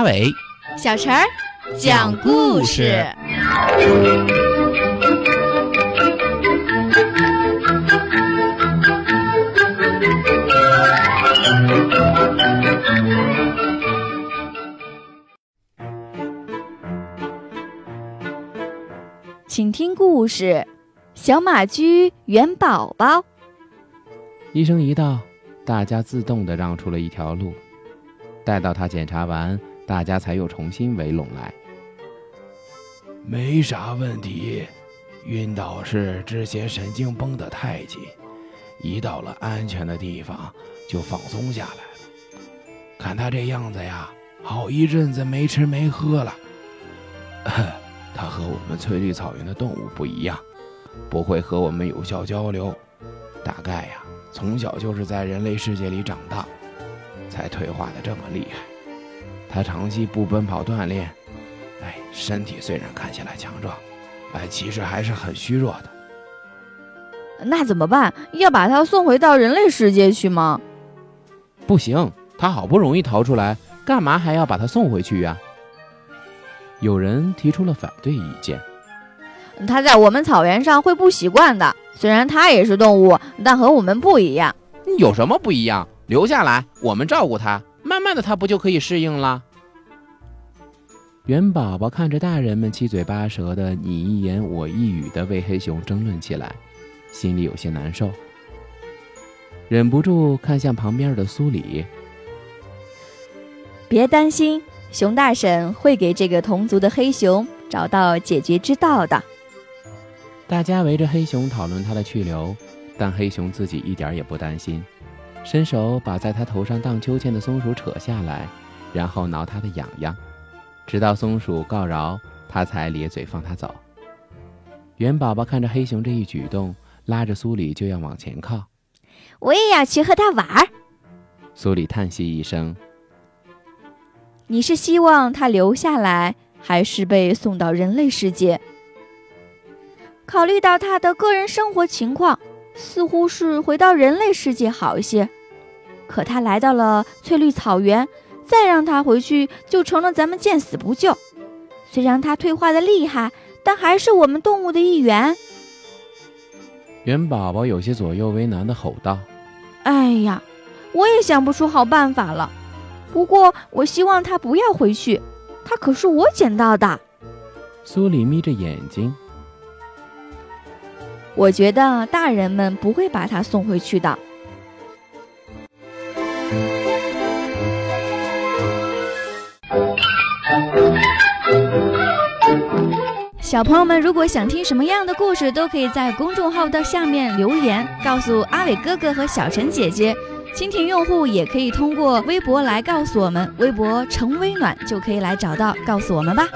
阿伟、小陈儿讲故事。请听故事：小马驹元宝宝。医生一到，大家自动的让出了一条路。待到他检查完，大家才又重新围拢来。没啥问题，晕倒是之前神经绷得太紧，一到了安全的地方就放松下来了。看他这样子呀，好一阵子没吃没喝了。他和我们翠绿草原的动物不一样，不会和我们有效交流。大概呀，从小就是在人类世界里长大，才退化的这么厉害。他长期不奔跑锻炼，哎，身体虽然看起来强壮，哎，其实还是很虚弱的。那怎么办？要把他送回到人类世界去吗？不行，他好不容易逃出来，干嘛还要把他送回去呀？有人提出了反对意见。他在我们草原上会不习惯的。虽然他也是动物，但和我们不一样。有什么不一样？留下来，我们照顾他，慢慢的他不就可以适应了？元宝宝看着大人们七嘴八舌的，你一言我一语的为黑熊争论起来，心里有些难受，忍不住看向旁边的苏里。别担心。熊大婶会给这个同族的黑熊找到解决之道的。大家围着黑熊讨论他的去留，但黑熊自己一点也不担心，伸手把在他头上荡秋千的松鼠扯下来，然后挠他的痒痒，直到松鼠告饶，他才咧嘴放他走。元宝宝看着黑熊这一举动，拉着苏里就要往前靠。我也要去和他玩儿。苏里叹息一声。你是希望他留下来，还是被送到人类世界？考虑到他的个人生活情况，似乎是回到人类世界好一些。可他来到了翠绿草原，再让他回去，就成了咱们见死不救。虽然他退化的厉害，但还是我们动物的一员。元宝宝有些左右为难的吼道：“哎呀，我也想不出好办法了。”不过，我希望他不要回去，他可是我捡到的。苏里眯着眼睛，我觉得大人们不会把他送回去的。小朋友们，如果想听什么样的故事，都可以在公众号的下面留言，告诉阿伟哥哥和小陈姐姐。蜻蜓用户也可以通过微博来告诉我们，微博“橙微暖”就可以来找到，告诉我们吧。